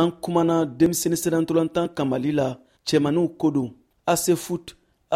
an kumana denmisɛni sɛbɛntolantan kan mali la cɛmaniw ko don ase foot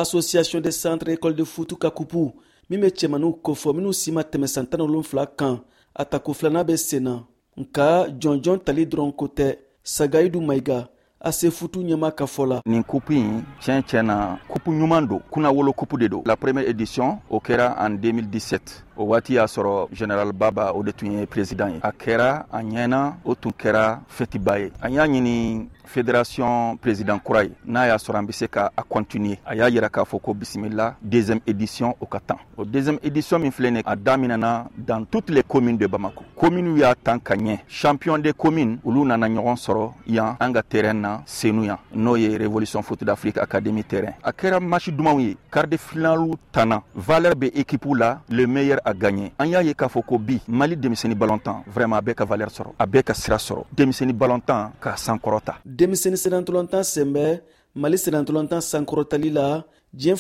association des centres école de foot ka kupu min be cɛmaniw kofɔ minw si ma tɛmɛ san tan wolonfila kan. A tako filana be sen na. Nka jɔnjɔn tali dɔrɔn ko tɛ sagayidu mayiga ase futu ɲɛma ka fɔ la nin kupu ɲi tiɲɛ tiɲɛ na kupu ɲuman don kunna wolo kupu de don la première édition o kɛra en 2017 o waati y'a sɔrɔ general baba o de tun ye président ye. A kɛra a ɲɛna o tun kɛra fɛtiba ye. An y'a ɲini fédération président kura ye. N'a y'a sɔrɔ an be se ka a continuer. A y'a yira k'a fɔ ko bisimila deuxième édition o ka tan. O deuxième édition min filɛ nin a daminɛna dans toutes les communes de bamako communes y'a tan ka ɲɛ champion des communes olu nana ɲɔgɔn sɔrɔ yan an ka terrain na senu yan n'o ye révolution foot d'afrique académie terrain. A kɛra quart de finalu tanna valeur be la le meilleur a gagné. An y'a ye k'a fɔ ko bi mali denmisɛni balontan vraiment a bɛɛ ka valeur sɔrɔ a bɛɛ ka sira sɔrɔ denmisɛni balontan k'a sankɔrɔta denmisɛni mali sankɔrɔtali la diɲɛ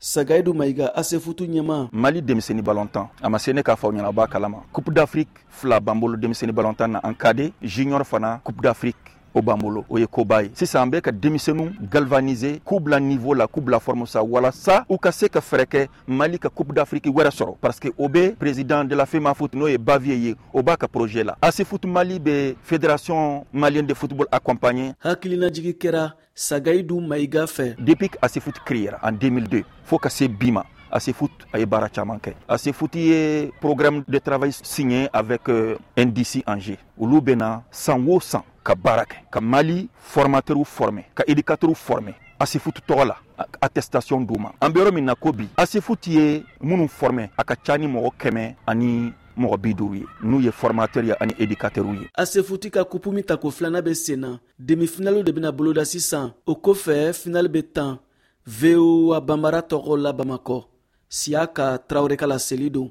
sagayidu mayiga asefutu ɲɛma mali denmisɛni balontan a ma se ne k'a fɔ ɲɛnaba kalama. Coupe d'afrique fila b'an bolo denmisɛni balontan na an kade junior fana coupe d'afrique o b'an bolo o ye koba ye. Sisan an bɛ ka denmisɛnu galvanize k'u bila niveau la k'u bila forme sa walasa u ka se ka fɛrɛ kɛ mali ka coupe d'afrique wɛrɛ sɔrɔ. Parce que o be président de la fema foot n'o ye bavier ye o b'a ka projet la. Ase foot mali be fédération malienne de football accompagné hakilinajigi kɛra sagayidu mayiga fɛ. Depuis que ase foot créera en 2002 fɔɔ ka se bi ma ASEFOOT a ye baara caman kɛ. ASEFOOT ye programme de travail signé avec euh, NDC Angers. Olu bena san o san ka baara kɛ ka mali formateur forme ka éducateur forme ASEFOOT tɔgɔ la attestation d'u ma. An be yɔrɔ min na ko bi ASEFOOT ye minnu forme a ka ca ni mɔgɔ kɛmɛ ani mɔgɔ bi duru ye. N'u ye formateur ye ani éducatɛrw ye. Asefuti ka kupu min tako filana be sen na. Demi-finaliw de bena boloda sisan. O kofɛ finali be tan. Voa banbara tɔgɔ la bamakɔ. Siya ka tarawure ka laseli don